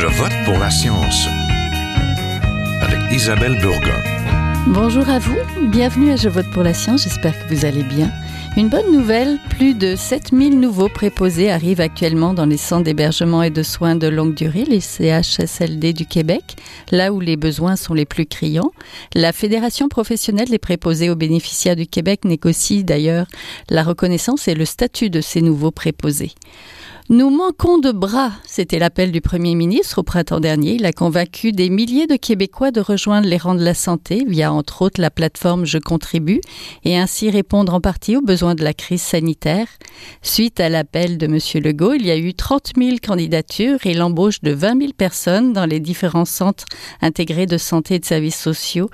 Je vote pour la science avec Isabelle Burgon. Bonjour à vous, bienvenue à Je vote pour la science, j'espère que vous allez bien. Une bonne nouvelle, plus de 7000 nouveaux préposés arrivent actuellement dans les centres d'hébergement et de soins de longue durée, les CHSLD du Québec, là où les besoins sont les plus criants. La Fédération professionnelle des préposés aux bénéficiaires du Québec négocie d'ailleurs la reconnaissance et le statut de ces nouveaux préposés. Nous manquons de bras, c'était l'appel du Premier ministre au printemps dernier. Il a convaincu des milliers de Québécois de rejoindre les rangs de la santé via entre autres la plateforme Je contribue et ainsi répondre en partie aux besoins de la crise sanitaire. Suite à l'appel de M. Legault, il y a eu 30 000 candidatures et l'embauche de 20 000 personnes dans les différents centres intégrés de santé et de services sociaux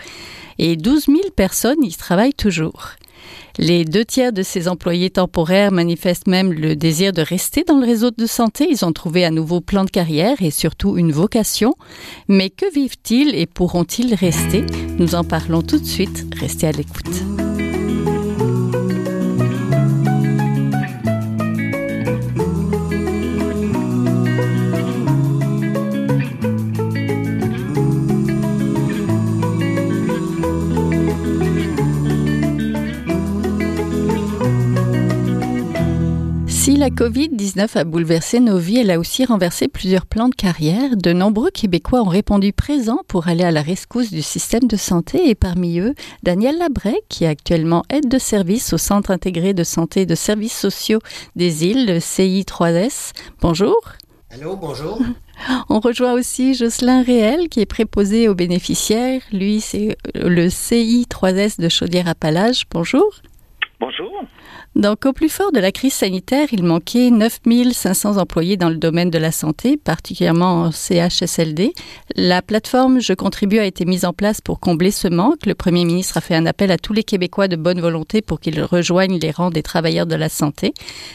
et 12 000 personnes y travaillent toujours. Les deux tiers de ces employés temporaires manifestent même le désir de rester dans le réseau de santé. Ils ont trouvé un nouveau plan de carrière et surtout une vocation. Mais que vivent-ils et pourront-ils rester? Nous en parlons tout de suite. Restez à l'écoute. Si la COVID-19 a bouleversé nos vies, elle a aussi renversé plusieurs plans de carrière. De nombreux Québécois ont répondu présents pour aller à la rescousse du système de santé et parmi eux, Daniel Labrec, qui est actuellement aide de service au Centre intégré de santé et de services sociaux des îles, le CI3S. Bonjour. Allô, bonjour. On rejoint aussi Jocelyn Réel, qui est préposé aux bénéficiaires. Lui, c'est le CI3S de Chaudière-Appalaches. Bonjour. Bonjour. Donc, au plus fort de la crise sanitaire, il manquait 9500 employés dans le domaine de la santé, particulièrement en CHSLD. La plateforme Je contribue a été mise en place pour combler ce manque. Le premier ministre a fait un appel à tous les Québécois de bonne volonté pour qu'ils rejoignent les rangs des travailleurs de la santé.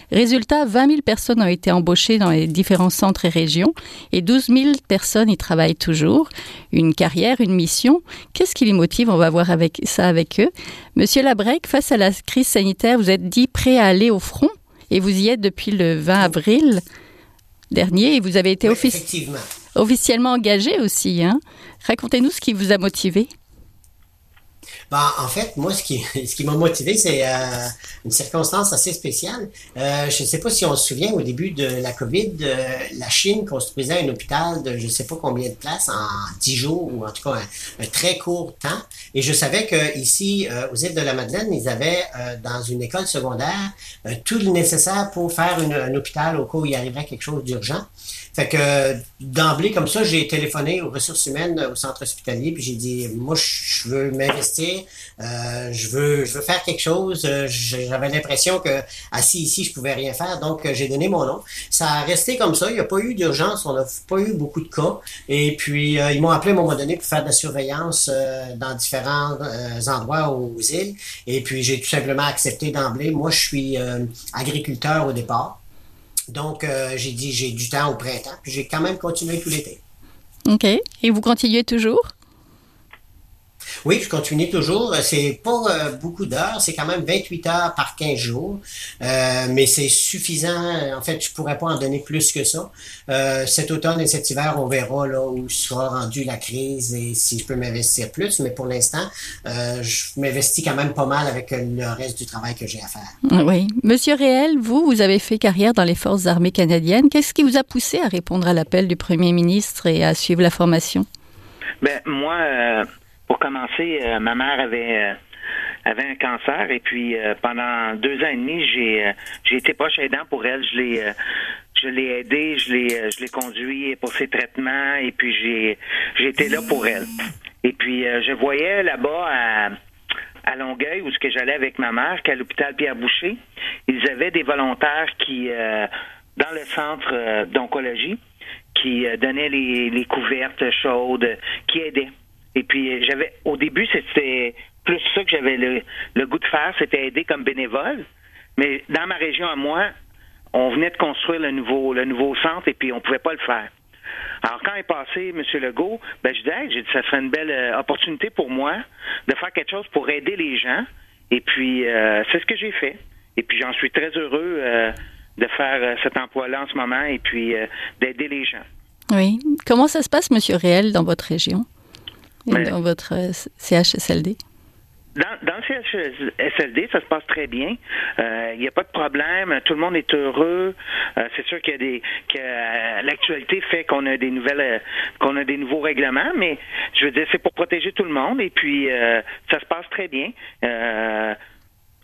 Résultat, 20 000 personnes ont été embauchées dans les différents centres et régions et 12 000 personnes y travaillent toujours. Une carrière, une mission. Qu'est-ce qui les motive? On va voir avec ça avec eux. Monsieur Labrec, face à la crise sanitaire, vous êtes dit prêt à aller au front et vous y êtes depuis le 20 avril dernier et vous avez été Oui, officiellement engagé aussi. Hein? Racontez-nous ce qui vous a motivé. Ben, en fait, moi, ce qui, ce qui m'a motivé, c'est euh, une circonstance assez spéciale. Euh, je ne sais pas si on se souvient, au début de la COVID, euh, la Chine construisait un hôpital de je ne sais pas combien de places en 10 jours, ou en tout cas un, très court temps. Et je savais que ici, euh, aux îles de la Madeleine, ils avaient euh, dans une école secondaire euh, tout le nécessaire pour faire une- un hôpital au cas où il arriverait quelque chose d'urgent. Fait que d'emblée, comme ça, j'ai téléphoné aux ressources humaines au centre hospitalier, puis j'ai dit, moi, je veux m'investir, euh, je veux, je veux faire quelque chose. Euh, J'avais l'impression que assis ici, je pouvais rien faire, donc euh, j'ai donné mon nom. Ça a resté comme ça. Il n'y a pas eu d'urgence, on n'a pas eu beaucoup de cas. Et puis euh, ils m'ont appelé à un moment donné pour faire de la surveillance euh, dans différents euh, endroits aux îles. Et puis j'ai tout simplement accepté d'emblée. Moi, je suis agriculteur au départ. Donc, euh, j'ai dit, j'ai du temps au printemps, puis j'ai quand même continué tout l'été. OK. Et vous continuez toujours? Oui, je continue toujours. C'est pas euh, beaucoup d'heures, c'est quand même 28 heures par 15 jours, Euh, mais c'est suffisant. En fait, je pourrais pas en donner plus que ça. Euh, cet automne et cet hiver, on verra là où sera rendue la crise et si je peux m'investir plus. Mais pour l'instant, euh, je m'investis quand même pas mal avec le reste du travail que j'ai à faire. Oui. Monsieur Réel, vous, vous avez fait carrière dans les forces armées canadiennes. Qu'est-ce qui vous a poussé à répondre à l'appel du premier ministre et à suivre la formation? Ben moi, euh, pour commencer, euh, ma mère avait euh, avait un cancer et puis euh, pendant deux ans et demi, j'ai euh, j'ai été proche aidant pour elle. Je l'ai euh, je l'ai aidé, je l'ai euh, je l'ai conduit pour ses traitements et puis j'ai été là pour elle. Et puis je voyais là-bas à à Longueuil où ce que j'allais avec ma mère, qu'à l'hôpital Pierre Boucher, ils avaient des volontaires qui dans le centre d'oncologie qui donnaient les, les couvertes chaudes, qui aidaient. Et puis j'avais au début c'était plus ça que j'avais le, le goût de faire, c'était aider comme bénévole. Mais dans ma région à moi, on venait de construire le nouveau le nouveau centre et puis on pouvait pas le faire. Alors, quand est passé M. Legault, ben, je disais, j'ai dit, ça serait une belle euh, opportunité pour moi de faire quelque chose pour aider les gens. Et puis, euh, c'est ce que j'ai fait. Et puis, j'en suis très heureux euh, de faire cet emploi-là en ce moment et puis d'aider les gens. Oui. Comment ça se passe, Monsieur Réel, dans votre région? Dans votre euh, CHSLD Dans, dans le CHSLD, ça se passe très bien. Euh, Il n'y a pas de problème. Tout le monde est heureux. Euh, c'est sûr qu'il y a des que euh, l'actualité fait qu'on a des nouvelles qu'on a des nouveaux règlements, mais je veux dire c'est pour protéger tout le monde et puis ça se passe très bien.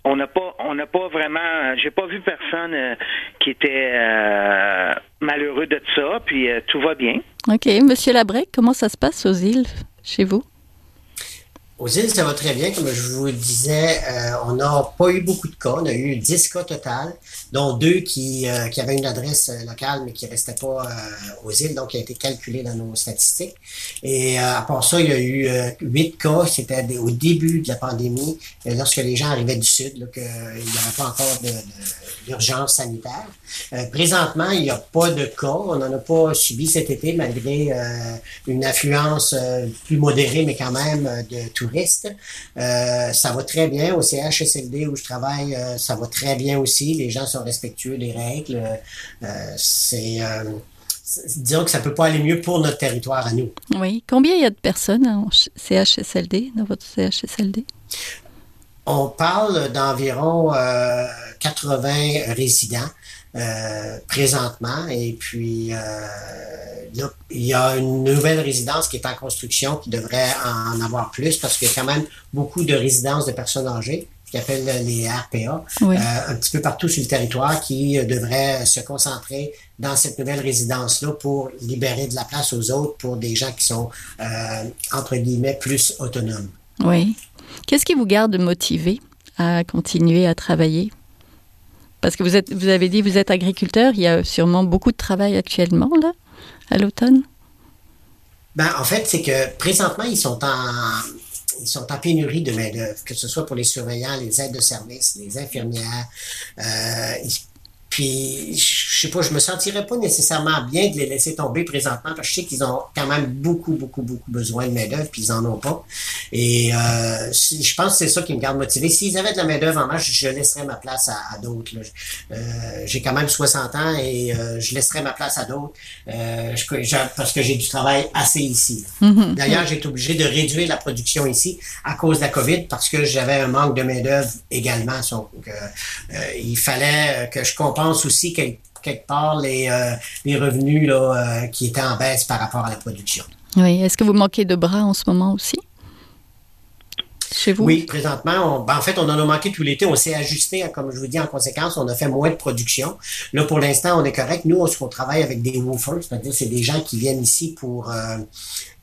On n'a pas on n'a pas vraiment j'ai pas vu personne qui était malheureux de ça puis tout va bien. Ok. Monsieur Labrec, comment ça se passe aux îles, chez vous Aux îles, ça va très bien. Comme je vous disais, euh, on n'a pas eu beaucoup de cas. On a eu 10 cas total, dont deux qui, euh, qui avaient une adresse euh, locale, mais qui ne restaient pas euh, aux îles, donc qui a été calculé dans nos statistiques. Et euh, à part ça, il y a eu euh, 8 cas. C'était au début de la pandémie, lorsque les gens arrivaient du Sud, là, qu'il n'y avait pas encore d'urgence sanitaire. Présentement, il n'y a pas de cas. On n'en a pas subi cet été, malgré une affluence plus modérée, mais quand même de Euh, ça va très bien. Au CHSLD où je travaille, euh, ça va très bien aussi. Les gens sont respectueux des règles. Euh, c'est, disons que ça peut pas aller mieux pour notre territoire à nous. Oui. Combien il y a de personnes en ch- CHSLD, dans votre CHSLD On parle d'environ euh, 80 résidents euh, présentement. Et puis, euh, là, il y a une nouvelle résidence qui est en construction qui devrait en avoir plus parce qu'il y a quand même beaucoup de résidences de personnes âgées ce qu'on appelle les RPA, Oui. euh, un petit peu partout sur le territoire qui euh, devraient se concentrer dans cette nouvelle résidence-là pour libérer de la place aux autres pour des gens qui sont, euh, entre guillemets, plus autonomes. Oui. Qu'est-ce qui vous garde motivé à continuer à travailler? Parce que vous, êtes, vous avez dit vous êtes agriculteur, il y a sûrement beaucoup de travail actuellement, là, à l'automne? Ben, en fait, c'est que présentement, ils sont en, ils sont en pénurie de main-d'œuvre, que ce soit pour les surveillants, les aides de service, les infirmières. Euh, puis, je sais pas, je me sentirais pas nécessairement bien de les laisser tomber présentement parce que je sais qu'ils ont quand même beaucoup, beaucoup, beaucoup besoin de main-d'œuvre, puis ils en ont pas. Et euh, je pense que c'est ça qui me garde motivé. S'ils avaient de la main-d'œuvre en masse, je, laisserais ma place à, à d'autres. Euh, j'ai quand même 60 ans et euh, je laisserais ma place à d'autres euh, je- parce que j'ai du travail assez ici. Mhm. D'ailleurs, j'ai été obligé de réduire la production ici à cause de la COVID parce que j'avais un manque de main-d'œuvre également. Donc, euh, euh, il fallait que je compense aussi quel- quelque part les, euh, les revenus là, euh, qui étaient en baisse par rapport à la production. Oui. Est-ce que vous manquez de bras en ce moment aussi? Chez vous? Oui, présentement, on- ben, en fait, on en a manqué tout l'été. On s'est ajusté, comme je vous dis, en conséquence, on a fait moins de production. Là, pour l'instant, on est correct. Nous, on, on travaille avec des woofers, c'est-à-dire c'est des gens qui viennent ici pour, euh,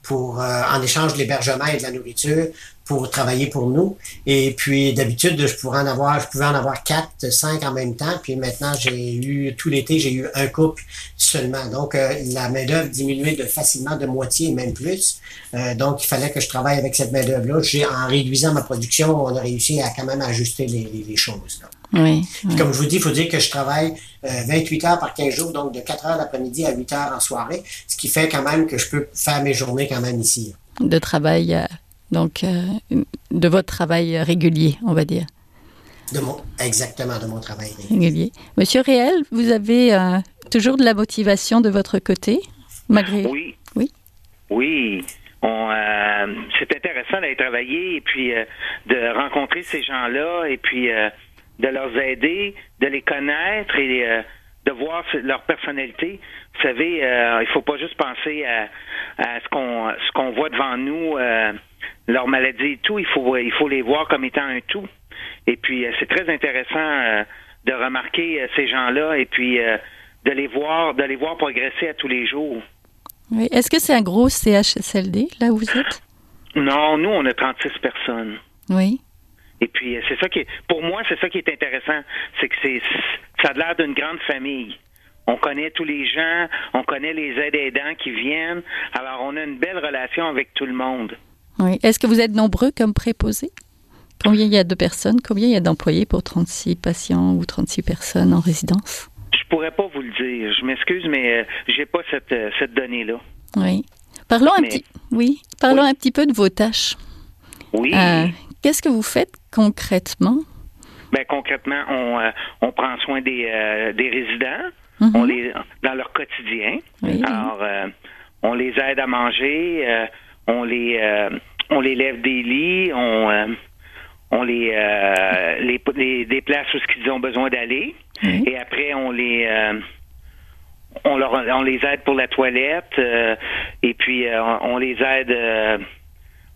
pour euh, en échange de l'hébergement et de la nourriture, pour travailler pour nous. Et puis, d'habitude, je pourrais en avoir, je pouvais en avoir quatre, cinq en même temps. Puis maintenant, j'ai eu, tout l'été, j'ai eu un couple seulement. Donc, euh, la main-d'œuvre diminuait de facilement de moitié, même plus. Euh, donc, il fallait que je travaille avec cette main-d'œuvre-là. J'ai, en réduisant ma production, on a réussi à quand même ajuster les, les, les choses. là. Oui. Puis Comme je vous dis, il faut dire que je travaille euh, 28 heures par 15 jours, donc de 4 heures l'après-midi à 8 heures en soirée, ce qui fait quand même que je peux faire mes journées quand même ici. De travail, euh, donc, euh, de votre travail régulier, on va dire. De mon, exactement, de mon travail. Régulier. Monsieur Réel, vous avez euh, toujours de la motivation de votre côté, malgré. Oui. Oui. Oui. Euh, c'est intéressant d'aller travailler et puis euh, de rencontrer ces gens-là et puis euh, de leur aider, de les connaître et euh, de voir leur personnalité. Vous savez, euh, il faut pas juste penser à, à ce qu'on ce qu'on voit devant nous, euh, leur maladie et tout. Il faut il faut les voir comme étant un tout. Et puis euh, c'est très intéressant de remarquer ces gens-là et puis de les voir de les voir progresser à tous les jours. Oui. Est-ce que c'est un gros CHSLD, là où vous êtes? Non, nous, on a 36 personnes. Oui. Et puis, euh, c'est ça qui est, pour moi, c'est ça qui est intéressant. C'est que c'est, ça a l'air d'une grande famille. On connaît tous les gens, on connaît les aides aidants qui viennent. Alors, on a une belle relation avec tout le monde. oui. Est-ce que vous êtes nombreux comme préposés? Combien il y a de personnes? Combien il y a d'employés pour 36 patients ou 36 personnes en résidence? Je pourrais pas vous le dire. Je m'excuse, mais euh, j'ai pas cette, euh, cette donnée-là. Oui. Parlons un petit. Oui. Parlons Oui. un petit peu de vos tâches. Oui. Euh, Qu'est-ce que vous faites concrètement? Ben, concrètement, on, euh, on prend soin des, euh, des résidents. Mhm. On les, dans leur quotidien. Alors, on les aide à manger, on les on les lève des lits, on on les, les, déplace où ce qu'ils ont besoin d'aller, et après on les on leur on les aide pour la toilette et puis on les aide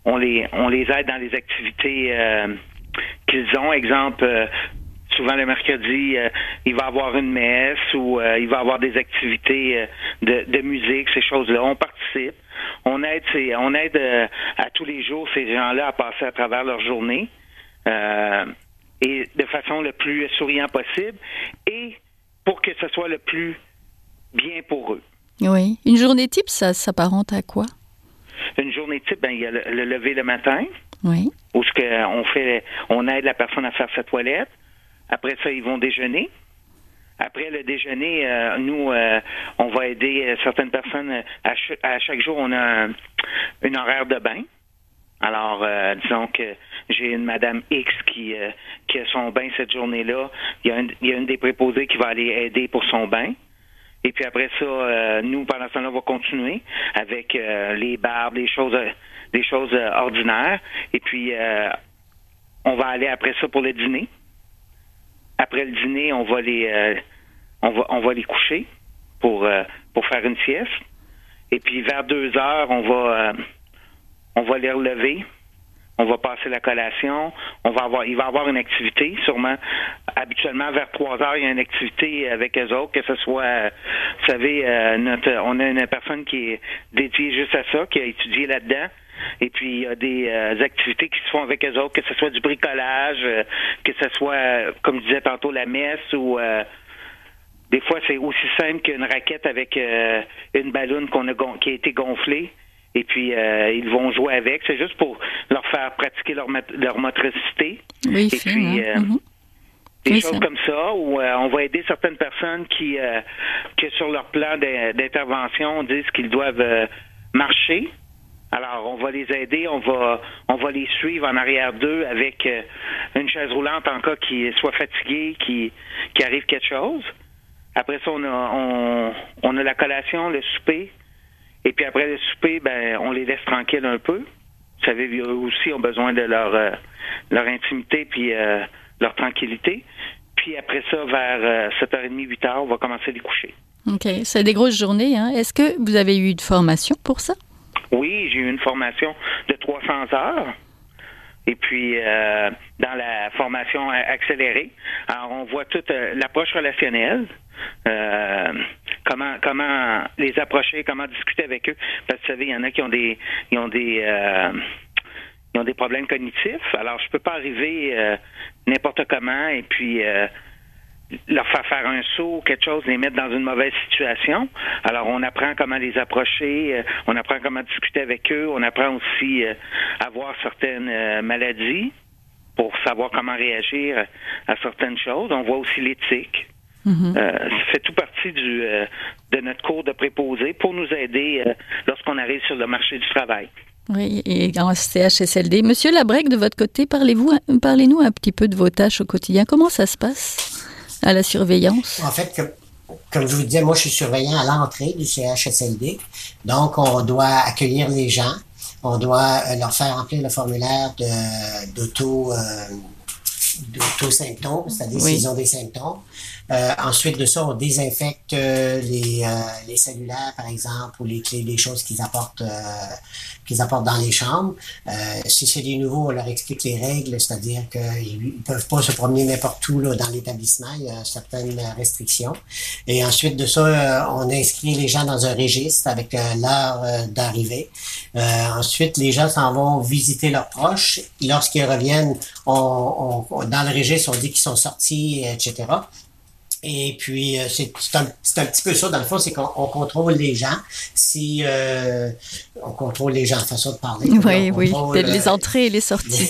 on les on les aide dans les activités qu'ils ont. Exemple, euh, souvent le mercredi, euh, il va avoir une messe ou euh, il va avoir des activités de, musique, ces choses-là. On participe. On aide, on aide à tous les jours ces gens-là à passer à travers leur journée et de façon le plus souriant possible et pour que ce soit le plus bien pour eux. Oui. Une journée type, ça s'apparente à quoi? Une journée type, ben, il y a le lever le matin. Oui. Où ce que on fait, on aide la personne à faire sa toilette. Après ça, ils vont déjeuner. Après le déjeuner, euh, nous, euh, on va aider euh, certaines personnes. À, chaque jour, on a une horaire de bain. Alors, disons que j'ai une Madame X qui, qui a son bain cette journée-là. Il, y a une des préposés qui va aller aider pour son bain. Et puis après ça, nous, pendant ce temps-là, on va continuer avec les barbes, les choses des choses euh, ordinaires. Et puis, euh, on va aller après ça pour le dîner. Après le dîner, on va les, euh, on va, on va les coucher pour, pour faire une sieste. Et puis, vers deux heures, on va, on va les relever on va passer la collation, on va avoir, il va avoir une activité, sûrement. Habituellement, vers trois heures, il y a une activité avec eux autres, que ce soit, vous savez, notre, on a une personne qui est dédiée juste à ça, qui a étudié là-dedans. Et puis, il y a des euh, activités qui se font avec eux autres, que ce soit du bricolage, euh, que ce soit, comme je disais tantôt, la messe ou euh, des fois, c'est aussi simple qu'une raquette avec une ballonne qu'on a qui a été gonflée. Et puis, ils vont jouer avec. C'est juste pour leur faire pratiquer leur, leur motricité. Oui, et puis, hein. mhm. des choses comme ça, où on va aider certaines personnes qui, que sur leur plan d'intervention, disent qu'ils doivent marcher alors, on va les aider, on va, on va les suivre en arrière d'eux avec euh, une chaise roulante en cas qu'ils soient fatigués, qui, qui arrive quelque chose. Après ça, on a, on, on a la collation, le souper. Et puis après le souper, ben, on les laisse tranquilles un peu. Vous savez, eux aussi ont besoin de leur, euh, leur intimité puis euh, leur tranquillité. Puis après ça, vers 7h30, 8h, on va commencer à les coucher. OK. C'est des grosses journées. Hein? Est-ce que vous avez eu de formation pour ça? Oui, j'ai eu une formation de 300 heures. Et puis, euh, dans la formation accélérée, alors on voit toute euh, l'approche relationnelle, euh, comment comment les approcher, comment discuter avec eux. Parce que vous savez, il y en a qui ont des ils ont des ils ont des problèmes cognitifs. Alors, je peux pas arriver n'importe comment et puis leur faire faire un saut, quelque chose, les mettre dans une mauvaise situation. Alors, on apprend comment les approcher, euh, on apprend comment discuter avec eux, on apprend aussi euh, à voir certaines euh, maladies pour savoir comment réagir à certaines choses. On voit aussi l'éthique. Mm-hmm. ça fait tout partie du, de notre cours de préposé pour nous aider lorsqu'on arrive sur le marché du travail. Oui, et en CHSLD. Monsieur Labrec, de votre côté, parlez-vous, parlez-nous un petit peu de vos tâches au quotidien. Comment ça se passe? À la surveillance? En fait, comme, je vous disais, moi, je suis surveillant à l'entrée du CHSLD. Donc, on doit accueillir les gens. On doit euh, leur faire remplir le formulaire d'auto euh, symptômes, c'est-à-dire s'ils ont des symptômes. Euh, ensuite de ça, on désinfecte les, les cellulaires, par exemple, ou les clés, les choses qu'ils apportent qu'ils apportent dans les chambres. Euh, si c'est des nouveaux, on leur explique les règles, c'est-à-dire qu'ils ne peuvent pas se promener n'importe où là, dans l'établissement. Il y a certaines restrictions. Et ensuite de ça, euh, on inscrit les gens dans un registre avec euh, l'heure d'arrivée. ensuite, les gens s'en vont visiter leurs proches. Lorsqu'ils reviennent, on, on, dans le registre, on dit qu'ils sont sortis, etc. Et puis, euh, c'est un, un, petit peu ça, dans le fond, c'est qu'on contrôle les gens. Si euh, on contrôle les gens, façon de parler. Oui, oui, les euh, entrées et les sorties.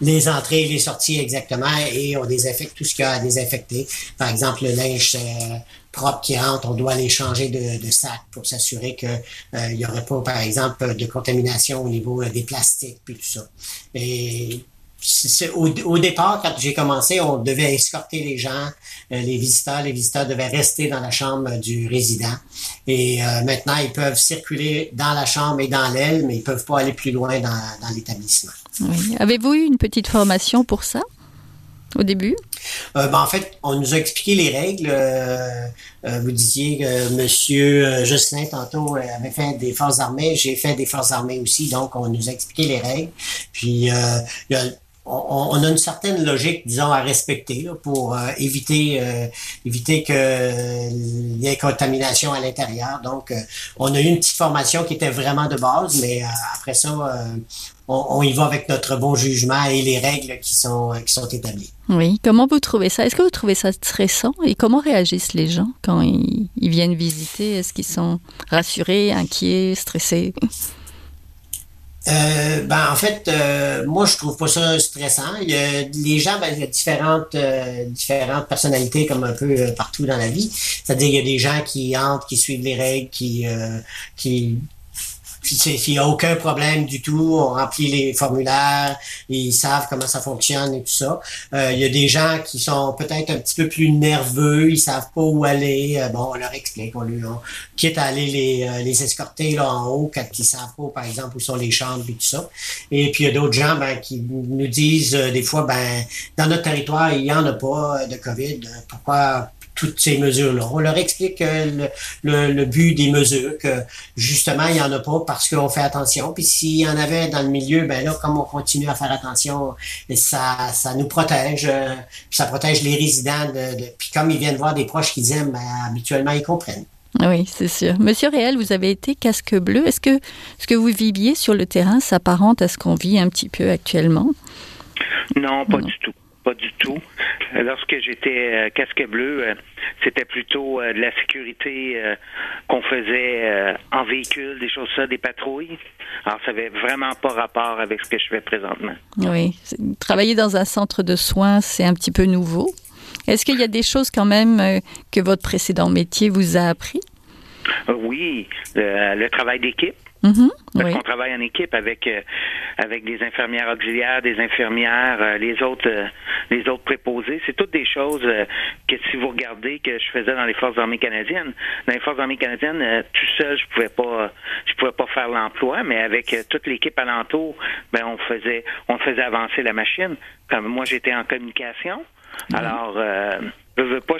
Les, entrées et les sorties, exactement, et on désinfecte tout ce qu'il y a à désinfecter. Par exemple, le linge propre qui rentre, on doit les changer de, de sac pour s'assurer que il n'y aurait pas, par exemple, de contamination au niveau des plastiques, puis tout ça. Et au, départ, quand j'ai commencé, on devait escorter les gens, les visiteurs. Les visiteurs devaient rester dans la chambre du résident. Et maintenant, ils peuvent circuler dans la chambre et dans l'aile, mais ils peuvent pas aller plus loin dans, dans l'établissement. Oui. Avez-vous eu une petite formation pour ça au début? Euh, ben, en fait, on nous a expliqué les règles. Euh, euh, vous disiez que Monsieur Jocelyn tantôt avait fait des forces armées. J'ai fait des forces armées aussi, donc on nous a expliqué les règles. Puis on, a une certaine logique, disons, à respecter pour éviter éviter que y ait contamination à l'intérieur. Donc, on a eu une petite formation qui était vraiment de base, mais après ça, on, y va avec notre bon jugement et les règles qui sont, qui sont établies. Oui. Comment vous trouvez ça? Est-ce que vous trouvez ça stressant? Et comment réagissent les gens quand ils, viennent visiter? Est-ce qu'ils sont rassurés, inquiets, stressés? Euh, ben, en fait, euh, moi, je trouve pas ça stressant. Il y a, les gens, ben, il y a différentes, euh, différentes personnalités, comme un peu partout dans la vie. C'est-à-dire, il y a des gens qui entrent, qui suivent les règles, qui, qui s'il n'y a aucun problème du tout, on remplit les formulaires, ils savent comment ça fonctionne et tout ça. Euh, il y a des gens qui sont peut-être un petit peu plus nerveux, ils savent pas où aller. Euh, bon, on leur explique, on lui quitte à aller les, euh, les escorter là en haut quand ils savent pas, par exemple, où sont les chambres et tout ça. Et puis il y a d'autres gens ben, qui nous disent des fois, ben dans notre territoire, il n'y en a pas de COVID. Pourquoi toutes ces mesures-là. On leur explique le, le, but des mesures, que justement, il n'y en a pas parce qu'on fait attention. Puis s'il y en avait dans le milieu, ben là, comme on continue à faire attention, ça, ça nous protège. Euh, puis ça protège les résidents. De, puis comme ils viennent voir des proches qu'ils aiment, ben, habituellement, ils comprennent. Oui, c'est sûr. Monsieur Réel, vous avez été casque bleu. Est-ce que ce que vous viviez sur le terrain s'apparente à ce qu'on vit un petit peu actuellement? Non, pas du tout pas du tout. Euh, lorsque j'étais euh, casque bleu, euh, c'était plutôt de la sécurité qu'on faisait en véhicule, des choses ça, des patrouilles. Alors, ça n'avait vraiment pas rapport avec ce que je fais présentement. Oui. Travailler dans un centre de soins, c'est un petit peu nouveau. Est-ce qu'il y a des choses quand même que votre précédent métier vous a appris? Oui, le travail d'équipe. Mhm, Parce qu'on travaille en équipe avec euh, avec des infirmières auxiliaires, des infirmières, euh, les autres euh, les autres préposés. C'est toutes des choses que si vous regardez que je faisais dans les forces armées canadiennes. Dans les forces armées canadiennes, tout seul, je pouvais pas je pouvais pas faire l'emploi, mais avec toute l'équipe alentour, ben on faisait on faisait avancer la machine. Comme moi, j'étais en communication. Alors je veux pas,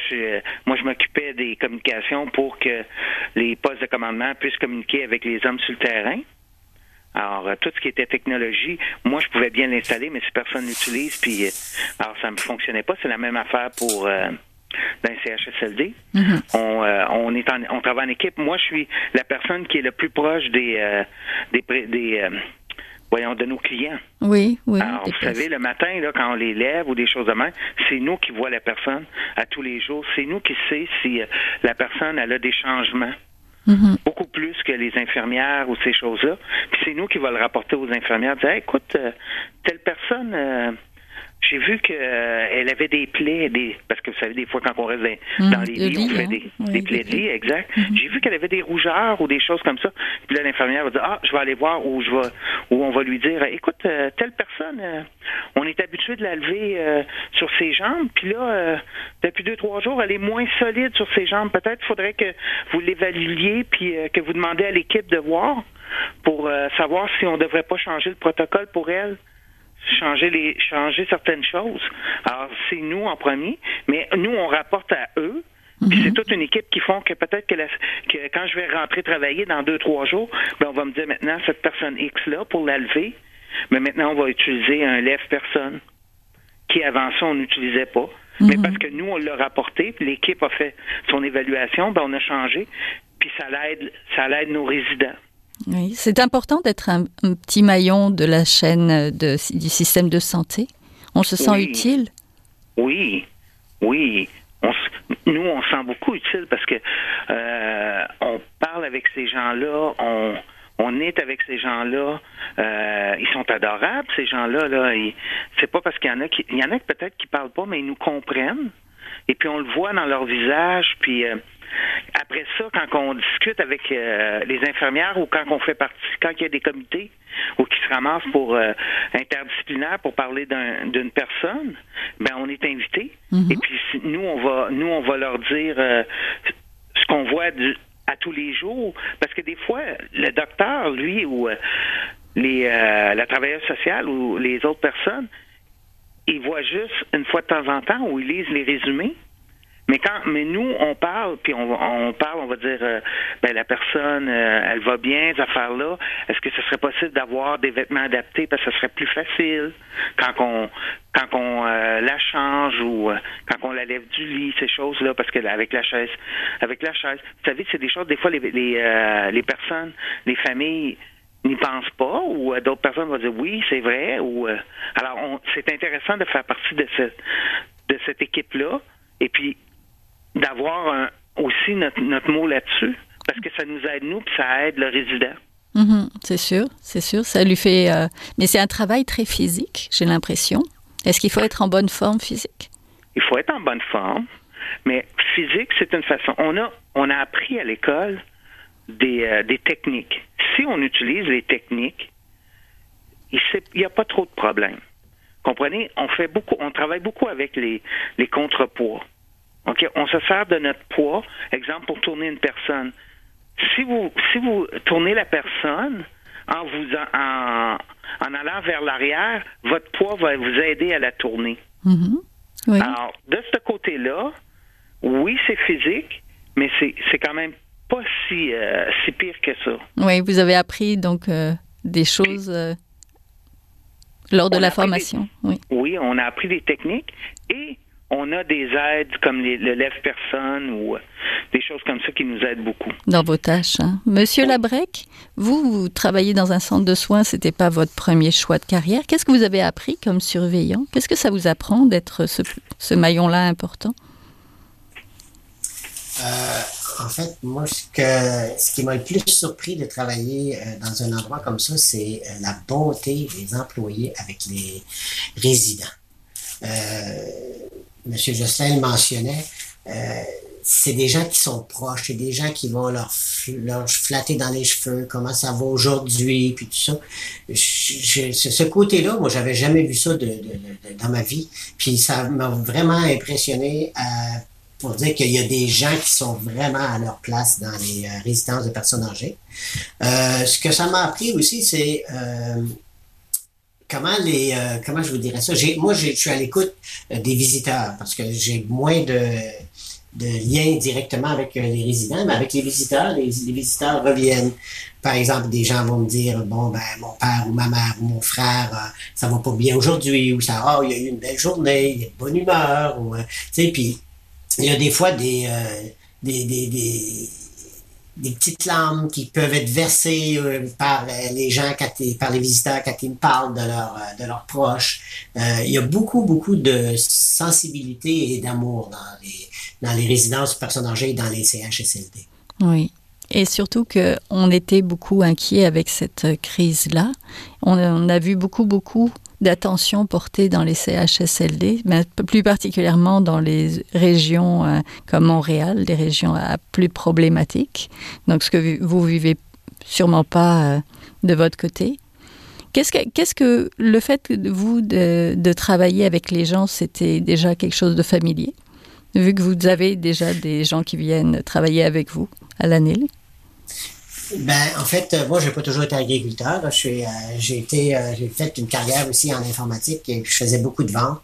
moi je m'occupais des communications pour que les postes de commandement puissent communiquer avec les hommes sur le terrain. Alors, euh, tout ce qui était technologie, moi, je pouvais bien l'installer, mais si personne n'utilise, puis euh, alors ça ne fonctionnait pas. C'est la même affaire pour euh, dans CHSLD. Mm-hmm. on, on est en, on travaille en équipe. Moi, je suis la personne qui est le plus proche des des, des voyons, de nos clients. Oui, oui. Alors, vous savez, le matin, là, quand on les lève ou des choses de même, c'est nous qui voit la personne à tous les jours. C'est nous qui sait si euh, la personne elle a des changements. Mm-hmm. Beaucoup plus que les infirmières ou ces choses-là. Puis c'est nous qui va le rapporter aux infirmières, dire écoute, euh, telle personne euh, j'ai vu qu'elle euh, avait des plaies, des parce que vous savez, des fois, quand on reste dans, mmh, les lits, on fait hein. des, des plaies de lit, exact. Mmh. J'ai vu qu'elle avait des rougeurs ou des choses comme ça. Puis là, l'infirmière va dire Ah, je vais aller voir ou je vais ou on va lui dire Écoute, euh, telle personne, euh, on est habitué de la lever sur ses jambes, puis là, depuis deux, trois jours, elle est moins solide sur ses jambes. Peut-être faudrait que vous l'évaluiez puis que vous demandez à l'équipe de voir pour savoir si on ne devrait pas changer le protocole pour elle changer les changer certaines choses. Alors c'est nous en premier, mais nous on rapporte à eux. Puis c'est mhm. toute une équipe qui font que peut-être que, que, quand je vais rentrer travailler dans deux trois jours, ben on va me dire maintenant cette personne X là pour la lever, mais maintenant on va utiliser un lève personne qui avant ça on n'utilisait pas. Mais mhm. parce que nous on l'a rapporté, l'équipe a fait son évaluation, ben on a changé, puis ça l'aide ça l'aide nos résidents. Oui, c'est important d'être un, petit maillon de la chaîne de, du système de santé. On se sent utile. Oui, oui. nous, on se sent beaucoup utile parce que euh, on parle avec ces gens-là, on, on est avec ces gens-là. Euh, ils sont adorables, ces gens-là. Là. C'est pas parce qu'il y en a qui, il y en a peut-être qui parlent pas, mais ils nous comprennent. Et puis on le voit dans leur visage. Puis euh, après ça, quand on discute avec euh, les infirmières ou quand on fait partie, quand il y a des comités ou qui se ramassent pour euh, interdisciplinaire pour parler d'une personne, ben on est invité. Mhm. Et puis nous on va nous on va leur dire euh, ce qu'on voit à tous les jours, parce que des fois le docteur lui ou les la travailleuse sociale ou les autres personnes, ils voient juste une fois de temps en temps où ils lisent les résumés. Mais quand, mais nous, on parle, puis on, on parle, on va dire, euh, ben la personne, euh, elle va bien, ces affaires-là. Est-ce que ce serait possible d'avoir des vêtements adaptés? Parce que ce serait plus facile quand on, quand on euh, la change ou quand on la lève du lit, ces choses-là, parce que avec la chaise, avec la chaise, vous savez, c'est des choses. Des fois, les les, les personnes, les familles n'y pensent pas ou d'autres personnes vont dire oui, c'est vrai. Ou alors, c'est intéressant de faire partie de cette de cette équipe-là. Et puis, d'avoir aussi notre, notre mot là-dessus, parce que ça nous aide nous, puis ça aide le résident. Mhm, c'est sûr, c'est sûr. Ça lui fait. Euh, mais c'est un travail très physique, j'ai l'impression. Est-ce qu'il faut être en bonne forme physique? Il faut être en bonne forme, mais physique, c'est une façon. On a, on a appris à l'école des, euh, des techniques. Si on utilise les techniques, il n'y a pas trop de problèmes. Comprenez? On fait beaucoup, on travaille beaucoup avec les, les contrepoids. OK, on se sert de notre poids, exemple pour tourner une personne. Si vous si vous tournez la personne en vous en, en allant vers l'arrière, votre poids va vous aider à la tourner. Mm-hmm. Alors, de ce côté-là, oui, c'est physique, mais c'est quand même pas si, euh, si pire que ça. Oui, vous avez appris donc euh, des choses euh, lors de la formation. oui. oui, on a appris des techniques et on a des aides comme le lève-personne ou des choses comme ça qui nous aident beaucoup. Dans vos tâches. Hein. Monsieur Labrec, vous, vous travaillez dans un centre de soins, ce n'était pas votre premier choix de carrière. Qu'est-ce que vous avez appris comme surveillant? Qu'est-ce que ça vous apprend d'être ce, maillon-là important? Euh, en fait, moi, ce, qui m'a le plus surpris de travailler euh, dans un endroit comme ça, c'est la bonté des employés avec les résidents. M. Jocelyn le mentionnait, euh, c'est des gens qui sont proches, c'est des gens qui vont leur, flatter dans les cheveux, comment ça va aujourd'hui, puis tout ça. Ce côté-là, moi, j'avais jamais vu ça dans ma vie, puis ça m'a vraiment impressionné euh, pour dire qu'il y a des gens qui sont vraiment à leur place dans les euh, résidences de personnes âgées. ce que ça m'a appris aussi, c'est comment les euh, comment je vous dirais ça? Moi je suis à l'écoute euh, des visiteurs parce que j'ai moins de de liens directement avec euh, les résidents mais avec les visiteurs les, visiteurs reviennent par exemple des gens vont me dire bon ben mon père ou ma mère ou mon frère ça va pas bien aujourd'hui ou ça oh il y a eu une belle journée il y a de bonne humeur ou tu sais puis il y a des fois des des, des, des des petites larmes qui peuvent être versées euh, par euh, les gens, par les visiteurs quand ils me parlent de, leur, euh, de leurs proches. il y a beaucoup, beaucoup de sensibilité et d'amour dans les, dans les résidences de personnes âgées et dans les CHSLD. Oui. Et surtout qu'on était beaucoup inquiets avec cette crise-là. On, a vu beaucoup, beaucoup d'attention portée dans les CHSLD, mais plus particulièrement dans les régions euh, comme Montréal, des régions plus problématiques. Donc, ce que vous vivez sûrement pas euh, de votre côté. Qu'est-ce que, que le fait vous de, de travailler avec les gens, c'était déjà quelque chose de familier, vu que vous avez déjà des gens qui viennent travailler avec vous à l'année? Ben, en fait, euh, moi, j'ai pas toujours été agriculteur. Je suis, euh, j'ai été, euh, j'ai fait une carrière aussi en informatique et je faisais beaucoup de ventes.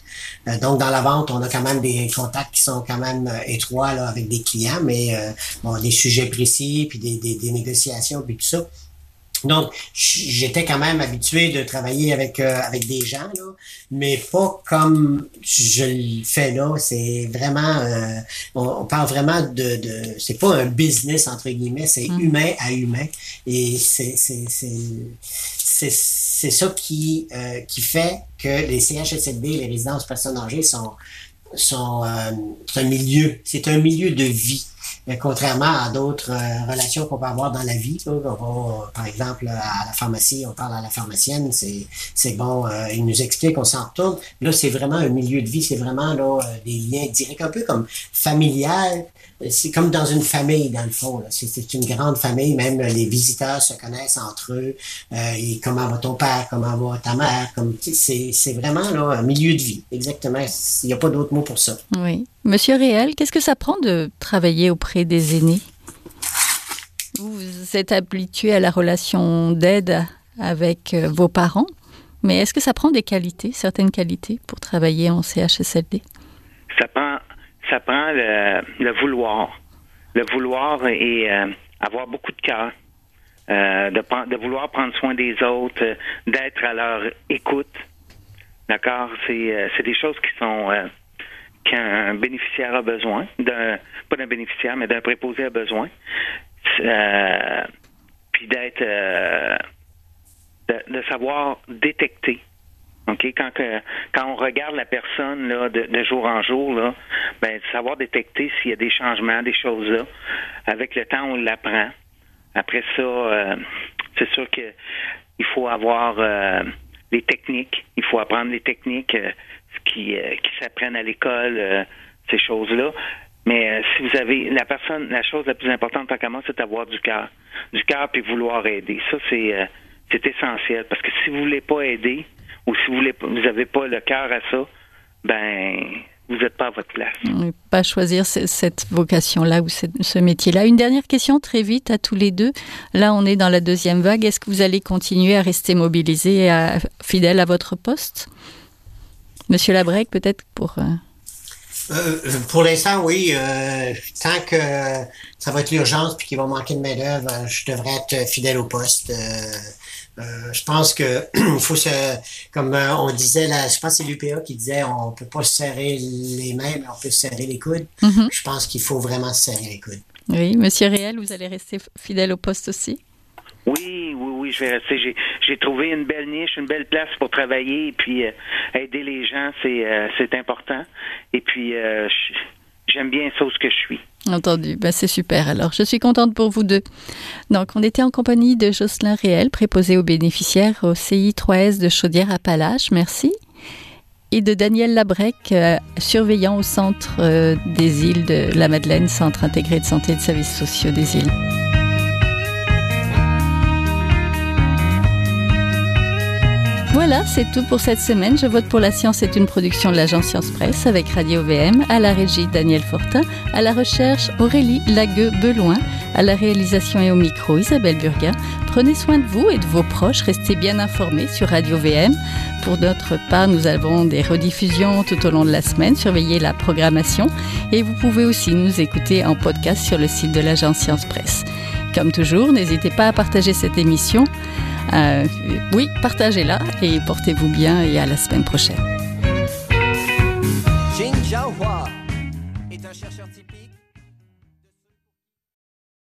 donc, dans la vente, on a quand même des contacts qui sont quand même étroits là, avec des clients, mais bon, des sujets précis, puis des, des, des négociations, puis tout ça. Donc, j'étais quand même habitué de travailler avec euh, avec des gens, là, mais pas comme je le fais là. C'est vraiment, euh, on, parle vraiment de, de c'est pas un business entre guillemets, c'est mm. humain à humain, et c'est c'est c'est c'est ça qui euh, qui fait que les CHSLD, les résidences personnes âgées sont sont un milieu, c'est un milieu de vie. Euh, contrairement à d'autres euh, relations qu'on peut avoir dans la vie. Là, on va, par exemple, à la pharmacie, on parle à la pharmacienne, c'est, bon, euh, il nous explique, on s'en retourne. Là, c'est vraiment un milieu de vie, c'est vraiment là, des liens directs, un peu comme familial. C'est comme dans une famille, dans le fond. C'est, une grande famille, même les visiteurs se connaissent entre eux. et comment va ton père, comment va ta mère, comme c'est vraiment là, un milieu de vie, exactement. Il n'y a pas d'autre mot pour ça. Oui. Monsieur Réel, qu'est-ce que ça prend de travailler auprès des aînés? Vous êtes habitué à la relation d'aide avec euh, vos parents, mais est-ce que ça prend des qualités, certaines qualités, pour travailler en CHSLD Ça prend, ça prend le, vouloir. Le vouloir et euh, avoir beaucoup de cœur. Euh, de, de, vouloir prendre soin des autres, d'être à leur écoute. D'accord? C'est des choses qui sont qu'un bénéficiaire a besoin, d'un pas d'un bénéficiaire, mais d'un préposé a besoin, euh, puis d'être euh, de, savoir détecter. OK, quand quand on regarde la personne là de, jour en jour là, ben savoir détecter s'il y a des changements, des choses là. Avec le temps, on l'apprend. Après ça, euh, c'est sûr que il faut avoir les techniques. Il faut apprendre les techniques qui, euh, qui s'apprennent à l'école, euh, ces choses-là. Mais euh, si vous avez la personne, la chose la plus importante tant qu'à moi, c'est d'avoir du cœur, du cœur puis vouloir aider. Ça c'est c'est essentiel parce que si vous voulez pas aider ou si vous voulez vous n'avez pas le cœur à ça, ben vous n'êtes pas à votre place. Pas choisir cette vocation-là ou ce métier-là. Une dernière question très vite à tous les deux. Là, on est dans la deuxième vague. Est-ce que vous allez continuer à rester mobilisé et fidèle à votre poste? Monsieur Labrec, peut-être pour... Euh, euh, pour l'instant, oui. Euh, tant que ça va être l'urgence puis qu'il va manquer de main-d'œuvre, je devrais être fidèle au poste. je pense que faut se, comme on disait là, je pense que c'est l'UPA qui disait on peut pas se serrer les mains, mais on peut se serrer les coudes. Mm-hmm. Je pense qu'il faut vraiment se serrer les coudes. Oui, Monsieur Réel, vous allez rester fidèle au poste aussi? Oui, oui, oui, je vais rester. J'ai, trouvé une belle niche, une belle place pour travailler et puis euh, aider les gens, c'est, euh, c'est important. Et puis, euh, j'aime bien ça ce que je suis. Entendu, ben, c'est super. Alors, je suis contente pour vous deux. Donc, on était en compagnie de Jocelyn Réel, préposé aux bénéficiaires au CI 3S de Chaudière-Appalaches. Merci. Et de Daniel Labrec, surveillant au centre des îles de la Madeleine, Centre intégré de santé et de services sociaux des îles. Voilà, c'est tout pour cette semaine. Je vote pour la science est une production de l'agence Science Presse avec Radio VM, à la régie Daniel Fortin, à la recherche Aurélie Lagueux-Beloin, à la réalisation et au micro Isabelle Burguin. Prenez soin de vous et de vos proches, restez bien informés sur Radio VM. Pour notre part, nous avons des rediffusions tout au long de la semaine, surveillez la programmation et vous pouvez aussi nous écouter en podcast sur le site de l'agence Science Presse. Comme toujours, n'hésitez pas à partager cette émission. Euh, oui, partagez-la et portez-vous bien et à la semaine prochaine.